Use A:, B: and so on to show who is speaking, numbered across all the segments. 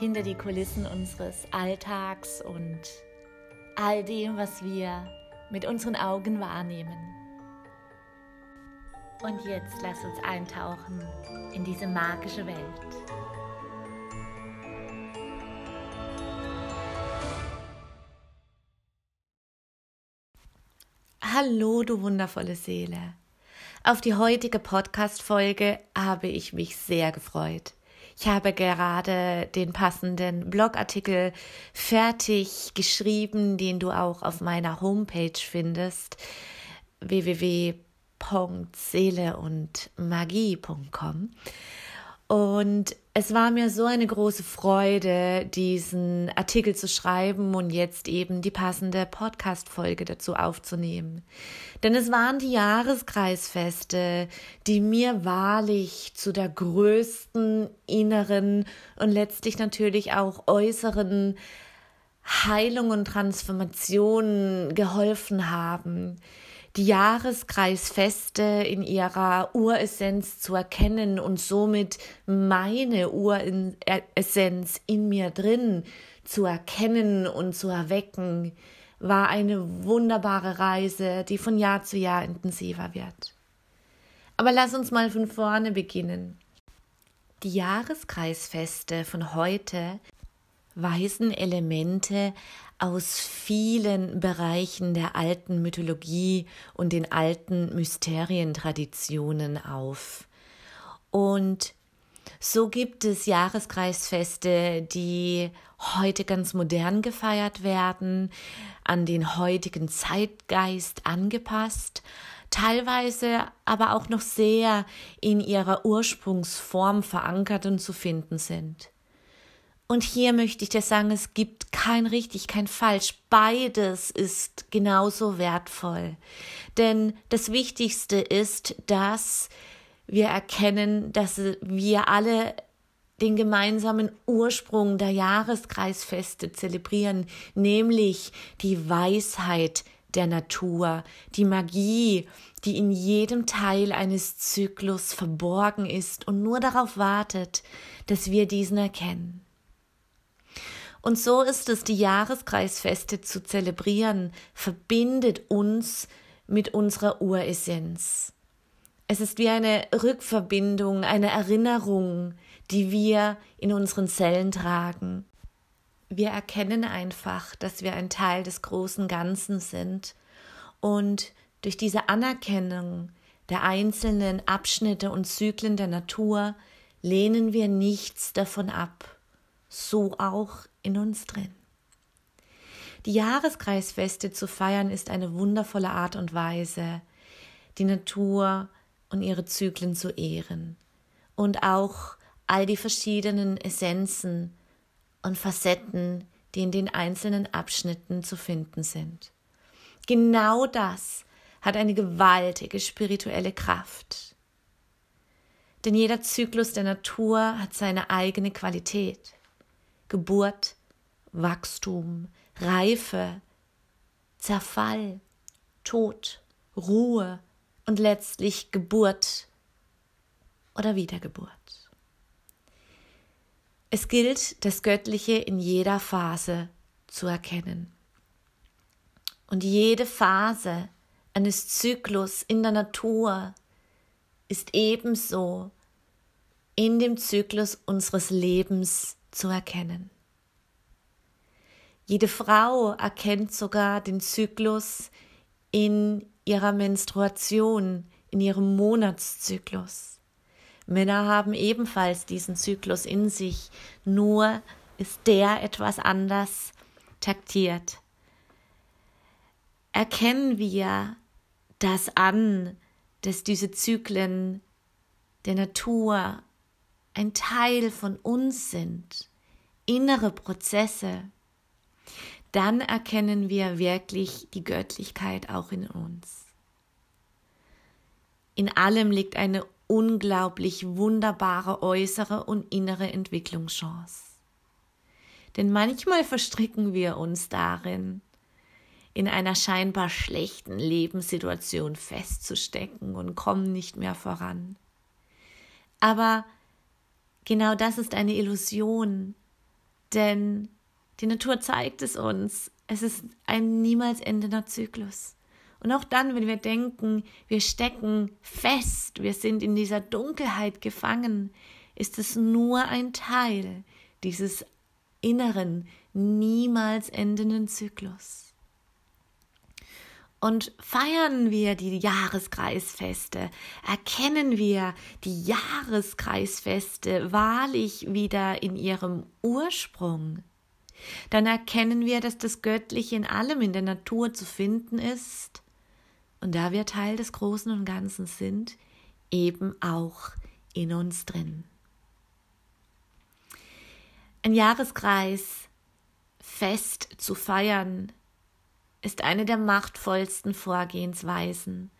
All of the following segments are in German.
A: Hinter die Kulissen unseres Alltags und all dem, was wir mit unseren Augen wahrnehmen. Und jetzt lass uns eintauchen in diese magische Welt. Hallo, du wundervolle Seele. Auf die heutige Podcast-Folge habe ich mich sehr gefreut. Ich habe gerade den passenden Blogartikel fertig geschrieben, den du auch auf meiner Homepage findest www.seeleundmagie.com. Und es war mir so eine große Freude, diesen Artikel zu schreiben und jetzt eben die passende Podcast-Folge dazu aufzunehmen. Denn es waren die Jahreskreisfeste, die mir wahrlich zu der größten inneren und letztlich natürlich auch äußeren Heilung und Transformation geholfen haben die Jahreskreisfeste in ihrer Uressenz zu erkennen und somit meine Uressenz in mir drin zu erkennen und zu erwecken, war eine wunderbare Reise, die von Jahr zu Jahr intensiver wird. Aber lass uns mal von vorne beginnen. Die Jahreskreisfeste von heute weisen Elemente aus vielen Bereichen der alten Mythologie und den alten Mysterientraditionen auf. Und so gibt es Jahreskreisfeste, die heute ganz modern gefeiert werden, an den heutigen Zeitgeist angepasst, teilweise aber auch noch sehr in ihrer Ursprungsform verankert und zu finden sind. Und hier möchte ich dir sagen, es gibt kein richtig, kein falsch. Beides ist genauso wertvoll. Denn das Wichtigste ist, dass wir erkennen, dass wir alle den gemeinsamen Ursprung der Jahreskreisfeste zelebrieren, nämlich die Weisheit der Natur, die Magie, die in jedem Teil eines Zyklus verborgen ist und nur darauf wartet, dass wir diesen erkennen. Und so ist es, die Jahreskreisfeste zu zelebrieren, verbindet uns mit unserer Uressenz. Es ist wie eine Rückverbindung, eine Erinnerung, die wir in unseren Zellen tragen. Wir erkennen einfach, dass wir ein Teil des großen Ganzen sind und durch diese Anerkennung der einzelnen Abschnitte und Zyklen der Natur lehnen wir nichts davon ab so auch in uns drin. Die Jahreskreisfeste zu feiern ist eine wundervolle Art und Weise, die Natur und ihre Zyklen zu ehren und auch all die verschiedenen Essenzen und Facetten, die in den einzelnen Abschnitten zu finden sind. Genau das hat eine gewaltige spirituelle Kraft. Denn jeder Zyklus der Natur hat seine eigene Qualität. Geburt, Wachstum, Reife, Zerfall, Tod, Ruhe und letztlich Geburt oder Wiedergeburt. Es gilt, das Göttliche in jeder Phase zu erkennen. Und jede Phase eines Zyklus in der Natur ist ebenso in dem Zyklus unseres Lebens zu erkennen. Jede Frau erkennt sogar den Zyklus in ihrer Menstruation, in ihrem Monatszyklus. Männer haben ebenfalls diesen Zyklus in sich, nur ist der etwas anders taktiert. Erkennen wir das an, dass diese Zyklen der Natur ein Teil von uns sind, innere Prozesse, dann erkennen wir wirklich die Göttlichkeit auch in uns. In allem liegt eine unglaublich wunderbare äußere und innere Entwicklungschance. Denn manchmal verstricken wir uns darin, in einer scheinbar schlechten Lebenssituation festzustecken und kommen nicht mehr voran. Aber genau das ist eine Illusion, denn die Natur zeigt es uns. Es ist ein niemals endender Zyklus. Und auch dann, wenn wir denken, wir stecken fest, wir sind in dieser Dunkelheit gefangen, ist es nur ein Teil dieses inneren, niemals endenden Zyklus. Und feiern wir die Jahreskreisfeste, erkennen wir die Jahreskreisfeste wahrlich wieder in ihrem Ursprung, dann erkennen wir, dass das Göttliche in allem in der Natur zu finden ist. Und da wir Teil des Großen und Ganzen sind, eben auch in uns drin. Ein Jahreskreis fest zu feiern, ist eine der machtvollsten Vorgehensweisen,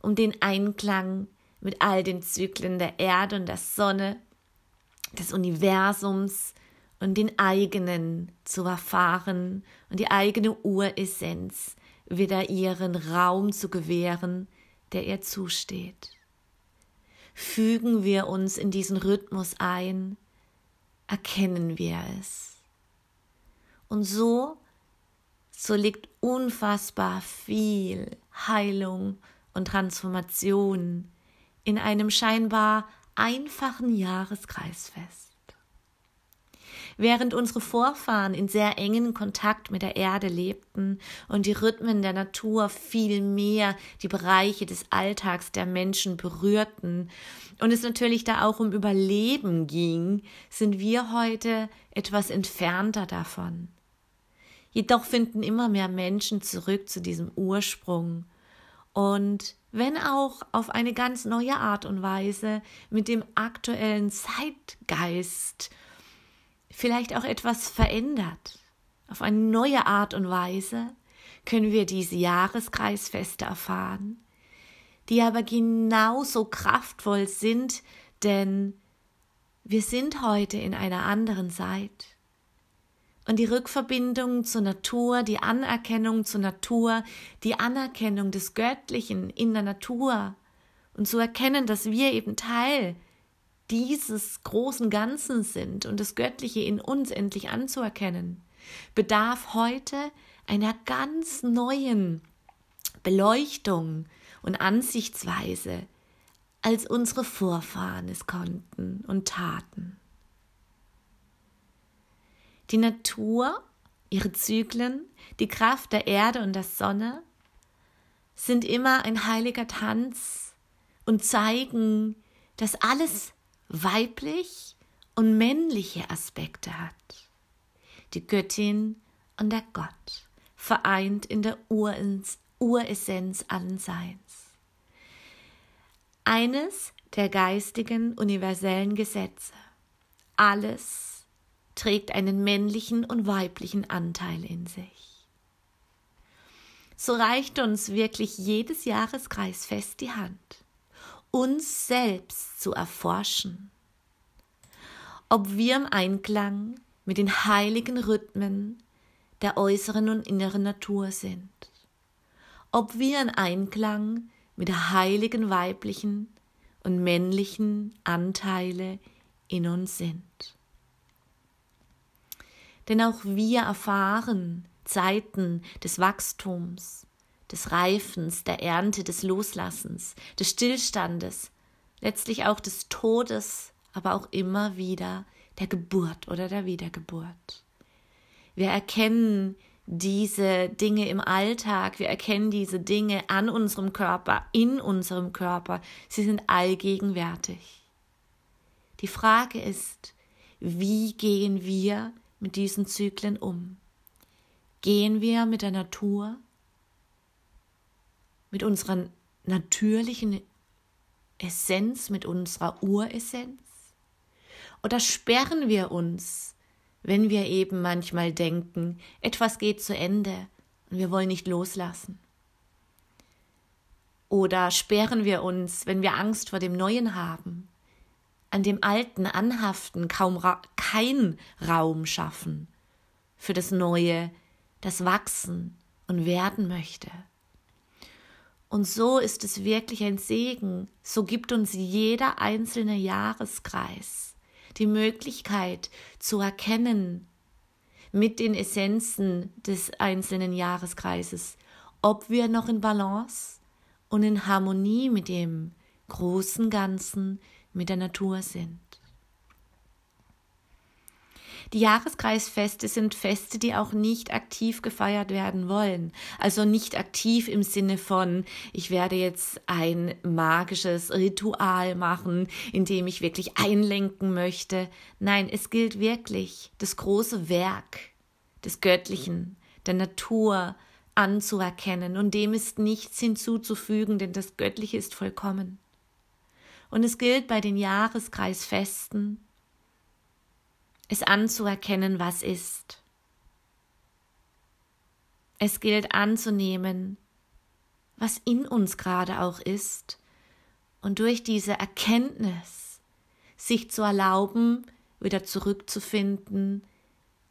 A: um den Einklang mit all den Zyklen der Erde und der Sonne, des Universums und den eigenen zu erfahren und die eigene Uressenz wieder ihren Raum zu gewähren, der ihr zusteht. Fügen wir uns in diesen Rhythmus ein, erkennen wir es. Und so, so liegt unfassbar viel Heilung und Transformation in einem scheinbar einfachen Jahreskreisfest. Während unsere Vorfahren in sehr engen Kontakt mit der Erde lebten und die Rhythmen der Natur viel mehr die Bereiche des Alltags der Menschen berührten und es natürlich da auch um Überleben ging, sind wir heute etwas entfernter davon. Jedoch finden immer mehr Menschen zurück zu diesem Ursprung und wenn auch auf eine ganz neue Art und Weise mit dem aktuellen Zeitgeist vielleicht auch etwas verändert. Auf eine neue Art und Weise können wir diese Jahreskreisfeste erfahren, die aber genauso kraftvoll sind, denn wir sind heute in einer anderen Zeit. Und die Rückverbindung zur Natur, die Anerkennung zur Natur, die Anerkennung des Göttlichen in der Natur und zu erkennen, dass wir eben Teil dieses großen Ganzen sind und das Göttliche in uns endlich anzuerkennen, bedarf heute einer ganz neuen Beleuchtung und Ansichtsweise, als unsere Vorfahren es konnten und taten. Die Natur, ihre Zyklen, die Kraft der Erde und der Sonne sind immer ein heiliger Tanz und zeigen, dass alles weiblich und männliche Aspekte hat. Die Göttin und der Gott, vereint in der Uressenz allen Seins. Eines der geistigen universellen Gesetze. Alles trägt einen männlichen und weiblichen Anteil in sich. So reicht uns wirklich jedes Jahreskreisfest die Hand uns selbst zu erforschen, ob wir im Einklang mit den heiligen Rhythmen der äußeren und inneren Natur sind, ob wir in Einklang mit der heiligen weiblichen und männlichen Anteile in uns sind. Denn auch wir erfahren Zeiten des Wachstums, des Reifens, der Ernte, des Loslassens, des Stillstandes, letztlich auch des Todes, aber auch immer wieder der Geburt oder der Wiedergeburt. Wir erkennen diese Dinge im Alltag, wir erkennen diese Dinge an unserem Körper, in unserem Körper, sie sind allgegenwärtig. Die Frage ist, wie gehen wir mit diesen Zyklen um? Gehen wir mit der Natur mit unserer natürlichen Essenz, mit unserer Uressenz? Oder sperren wir uns, wenn wir eben manchmal denken, etwas geht zu Ende und wir wollen nicht loslassen? Oder sperren wir uns, wenn wir Angst vor dem Neuen haben, an dem Alten anhaften, kaum ra kein Raum schaffen für das Neue, das wachsen und werden möchte? Und so ist es wirklich ein Segen. So gibt uns jeder einzelne Jahreskreis die Möglichkeit zu erkennen mit den Essenzen des einzelnen Jahreskreises, ob wir noch in Balance und in Harmonie mit dem großen Ganzen, mit der Natur sind. Die Jahreskreisfeste sind Feste, die auch nicht aktiv gefeiert werden wollen. Also nicht aktiv im Sinne von, ich werde jetzt ein magisches Ritual machen, in dem ich wirklich einlenken möchte. Nein, es gilt wirklich, das große Werk des Göttlichen, der Natur anzuerkennen und dem ist nichts hinzuzufügen, denn das Göttliche ist vollkommen. Und es gilt bei den Jahreskreisfesten, es anzuerkennen, was ist. Es gilt anzunehmen, was in uns gerade auch ist, und durch diese Erkenntnis sich zu erlauben, wieder zurückzufinden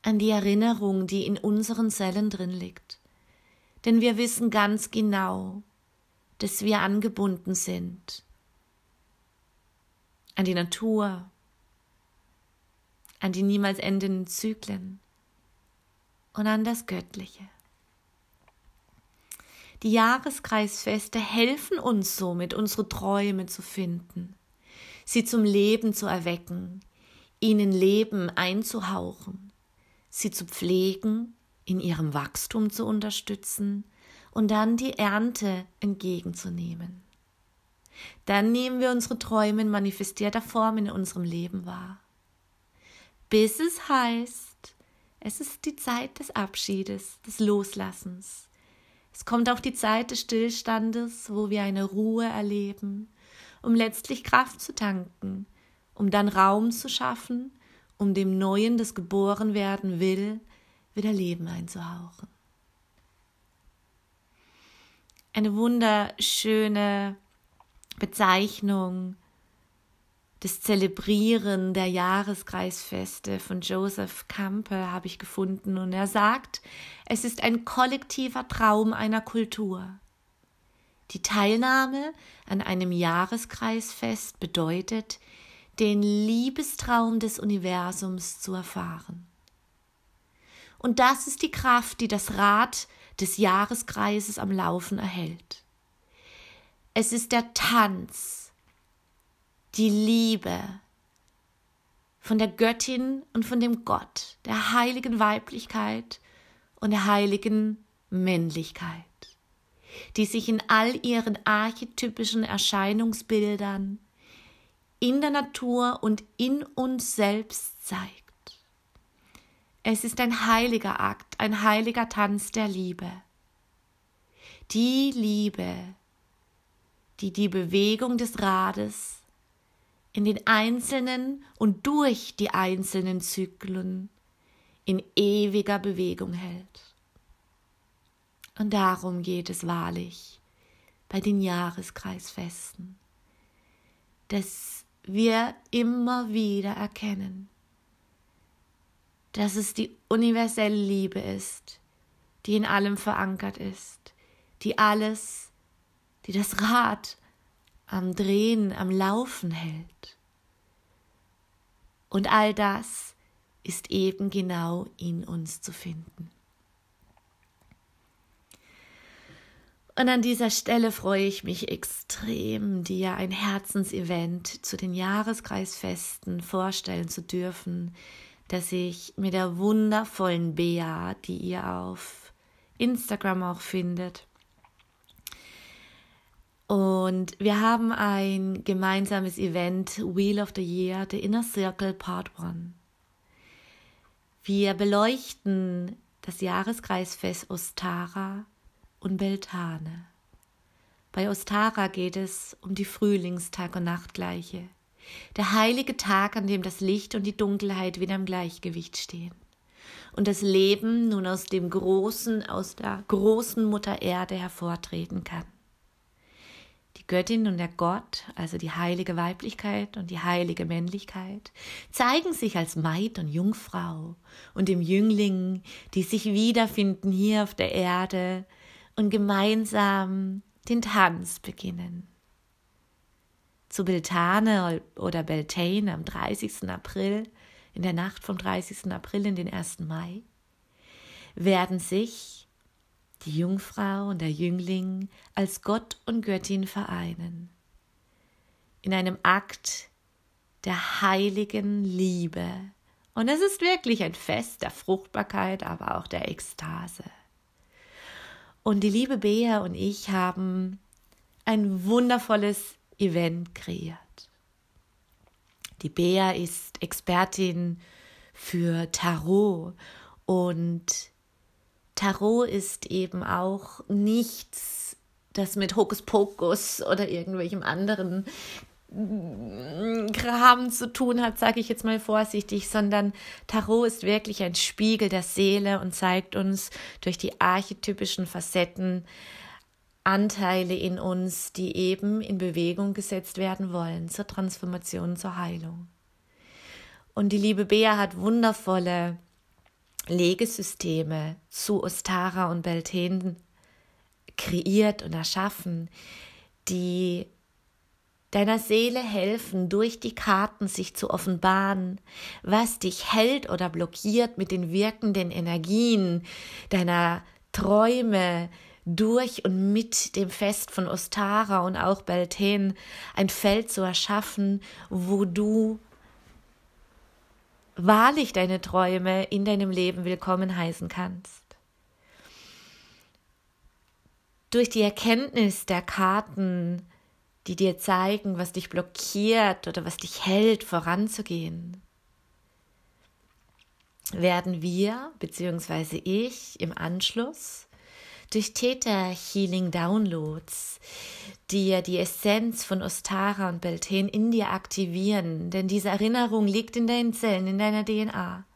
A: an die Erinnerung, die in unseren Zellen drin liegt. Denn wir wissen ganz genau, dass wir angebunden sind an die Natur, an die niemals endenden Zyklen und an das Göttliche. Die Jahreskreisfeste helfen uns somit, unsere Träume zu finden, sie zum Leben zu erwecken, ihnen Leben einzuhauchen, sie zu pflegen, in ihrem Wachstum zu unterstützen und dann die Ernte entgegenzunehmen. Dann nehmen wir unsere Träume in manifestierter Form in unserem Leben wahr bis es heißt, es ist die Zeit des Abschiedes, des Loslassens. Es kommt auch die Zeit des Stillstandes, wo wir eine Ruhe erleben, um letztlich Kraft zu tanken, um dann Raum zu schaffen, um dem Neuen, das geboren werden will, wieder Leben einzuhauchen. Eine wunderschöne Bezeichnung das Zelebrieren der Jahreskreisfeste von Joseph Campbell habe ich gefunden und er sagt, es ist ein kollektiver Traum einer Kultur. Die Teilnahme an einem Jahreskreisfest bedeutet, den Liebestraum des Universums zu erfahren. Und das ist die Kraft, die das Rad des Jahreskreises am Laufen erhält. Es ist der Tanz, die Liebe von der Göttin und von dem Gott, der heiligen Weiblichkeit und der heiligen Männlichkeit, die sich in all ihren archetypischen Erscheinungsbildern in der Natur und in uns selbst zeigt. Es ist ein heiliger Akt, ein heiliger Tanz der Liebe. Die Liebe, die die Bewegung des Rades in den einzelnen und durch die einzelnen Zyklen in ewiger Bewegung hält. Und darum geht es wahrlich bei den Jahreskreisfesten, dass wir immer wieder erkennen, dass es die universelle Liebe ist, die in allem verankert ist, die alles, die das Rad am Drehen, am Laufen hält. Und all das ist eben genau in uns zu finden. Und an dieser Stelle freue ich mich extrem, dir ein Herzensevent zu den Jahreskreisfesten vorstellen zu dürfen, das ich mit der wundervollen Bea, die ihr auf Instagram auch findet, und wir haben ein gemeinsames Event, Wheel of the Year, The Inner Circle Part 1. Wir beleuchten das Jahreskreisfest Ostara und Beltane. Bei Ostara geht es um die Frühlingstag- und Nachtgleiche, der heilige Tag, an dem das Licht und die Dunkelheit wieder im Gleichgewicht stehen und das Leben nun aus dem großen, aus der großen Mutter Erde hervortreten kann. Göttin und der Gott, also die heilige Weiblichkeit und die heilige Männlichkeit, zeigen sich als Maid und Jungfrau und dem Jüngling, die sich wiederfinden hier auf der Erde und gemeinsam den Tanz beginnen. Zu Beltane oder Beltane am 30. April in der Nacht vom 30. April in den 1. Mai, werden sich die Jungfrau und der Jüngling als Gott und Göttin vereinen. In einem Akt der heiligen Liebe. Und es ist wirklich ein Fest der Fruchtbarkeit, aber auch der Ekstase. Und die liebe Bea und ich haben ein wundervolles Event kreiert. Die Bea ist Expertin für Tarot und Tarot ist eben auch nichts, das mit Hokuspokus oder irgendwelchem anderen Kram zu tun hat, sage ich jetzt mal vorsichtig, sondern Tarot ist wirklich ein Spiegel der Seele und zeigt uns durch die archetypischen Facetten Anteile in uns, die eben in Bewegung gesetzt werden wollen zur Transformation, zur Heilung. Und die liebe Bea hat wundervolle Legesysteme zu Ostara und Beltane kreiert und erschaffen, die deiner Seele helfen, durch die Karten sich zu offenbaren, was dich hält oder blockiert mit den wirkenden Energien deiner Träume, durch und mit dem Fest von Ostara und auch Beltane ein Feld zu erschaffen, wo du wahrlich deine Träume in deinem Leben willkommen heißen kannst. Durch die Erkenntnis der Karten, die dir zeigen, was dich blockiert oder was dich hält, voranzugehen, werden wir bzw. ich im Anschluss durch Theta Healing Downloads, die ja die Essenz von Ostara und Beltane in dir aktivieren, denn diese Erinnerung liegt in deinen Zellen, in deiner DNA.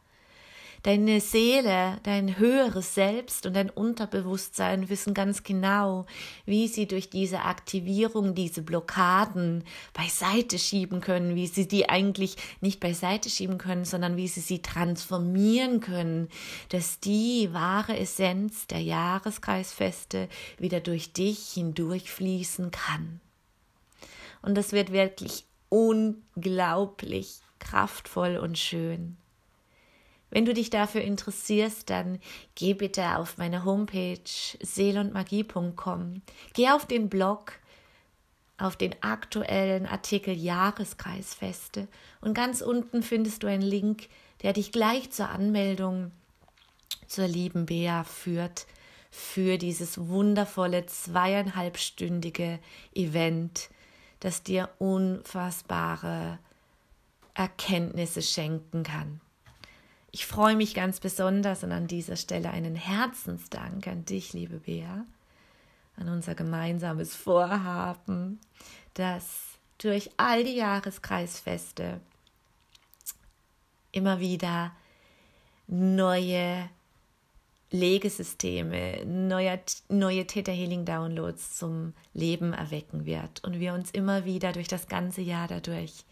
A: Deine Seele, dein höheres Selbst und dein Unterbewusstsein wissen ganz genau, wie sie durch diese Aktivierung, diese Blockaden beiseite schieben können, wie sie die eigentlich nicht beiseite schieben können, sondern wie sie sie transformieren können, dass die wahre Essenz der Jahreskreisfeste wieder durch dich hindurchfließen kann. Und das wird wirklich unglaublich kraftvoll und schön. Wenn du dich dafür interessierst, dann geh bitte auf meine Homepage seelundmagie.com. Geh auf den Blog, auf den aktuellen Artikel Jahreskreisfeste und ganz unten findest du einen Link, der dich gleich zur Anmeldung zur lieben Bea führt für dieses wundervolle zweieinhalbstündige Event, das dir unfassbare Erkenntnisse schenken kann. Ich freue mich ganz besonders und an dieser Stelle einen Herzensdank an dich, liebe Bea, an unser gemeinsames Vorhaben, dass durch all die Jahreskreisfeste immer wieder neue Legesysteme, neue, neue Theta Healing Downloads zum Leben erwecken wird und wir uns immer wieder durch das ganze Jahr dadurch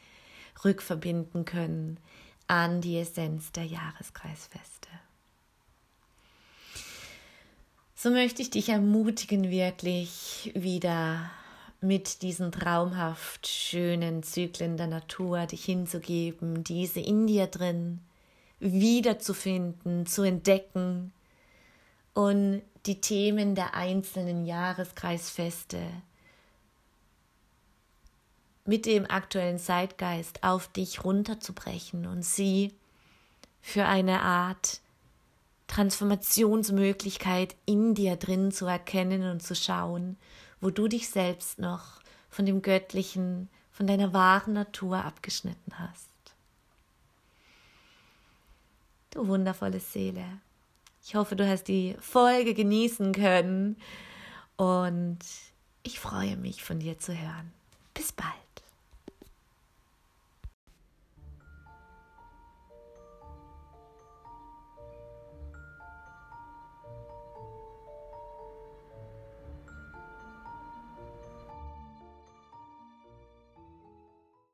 A: rückverbinden können an die Essenz der Jahreskreisfeste. So möchte ich dich ermutigen, wirklich wieder mit diesen traumhaft schönen Zyklen der Natur dich hinzugeben, diese in dir drin wiederzufinden, zu entdecken und die Themen der einzelnen Jahreskreisfeste mit dem aktuellen Zeitgeist auf dich runterzubrechen und sie für eine Art Transformationsmöglichkeit in dir drin zu erkennen und zu schauen, wo du dich selbst noch von dem Göttlichen, von deiner wahren Natur abgeschnitten hast. Du wundervolle Seele. Ich hoffe, du hast die Folge genießen können und ich freue mich von dir zu hören. Bis bald.